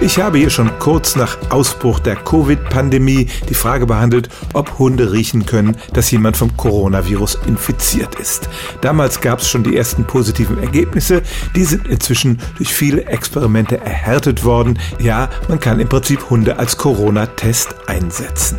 Ich habe hier schon kurz nach Ausbruch der Covid-Pandemie die Frage behandelt, ob Hunde riechen können, dass jemand vom Coronavirus infiziert ist. Damals gab es schon die ersten positiven Ergebnisse. Die sind inzwischen durch viele Experimente erhärtet worden. Ja, man kann im Prinzip Hunde als Corona-Test einsetzen.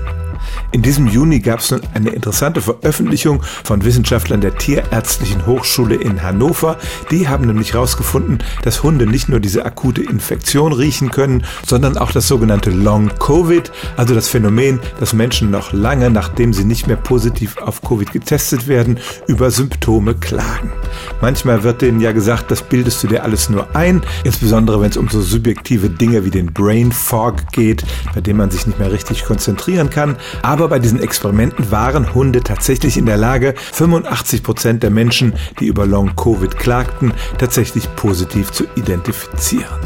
In diesem Juni gab es nun eine interessante Veröffentlichung von Wissenschaftlern der Tierärztlichen Hochschule in Hannover. Die haben nämlich herausgefunden, dass Hunde nicht nur diese akute Infektion riechen können, sondern auch das sogenannte Long Covid, also das Phänomen, dass Menschen noch lange, nachdem sie nicht mehr positiv auf Covid getestet werden, über Symptome klagen. Manchmal wird denen ja gesagt, das bildest du dir alles nur ein, insbesondere wenn es um so subjektive Dinge wie den Brain Fog geht, bei dem man sich nicht mehr richtig konzentrieren kann. Aber bei diesen Experimenten waren Hunde tatsächlich in der Lage, 85 Prozent der Menschen, die über Long-Covid klagten, tatsächlich positiv zu identifizieren.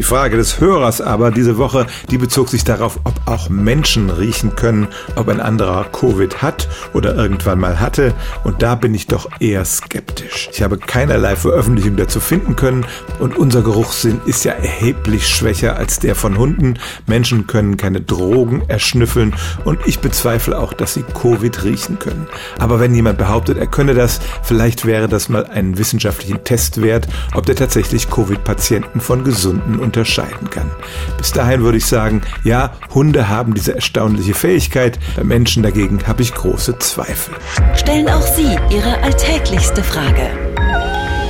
Die Frage des Hörers aber diese Woche, die bezog sich darauf, ob auch Menschen riechen können, ob ein anderer Covid hat oder irgendwann mal hatte. Und da bin ich doch eher skeptisch. Ich habe keinerlei Veröffentlichung dazu finden können und unser Geruchssinn ist ja erheblich schwächer als der von Hunden. Menschen können keine Drogen erschnüffeln und ich bezweifle auch, dass sie Covid riechen können. Aber wenn jemand behauptet, er könne das, vielleicht wäre das mal einen wissenschaftlichen Test wert, ob der tatsächlich Covid-Patienten von gesunden unterscheiden kann. Bis dahin würde ich sagen, ja, Hunde haben diese erstaunliche Fähigkeit, bei Menschen dagegen habe ich große Zweifel. Stellen auch Sie Ihre alltäglichste Frage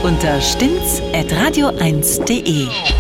unter stimmt's at radio1.de.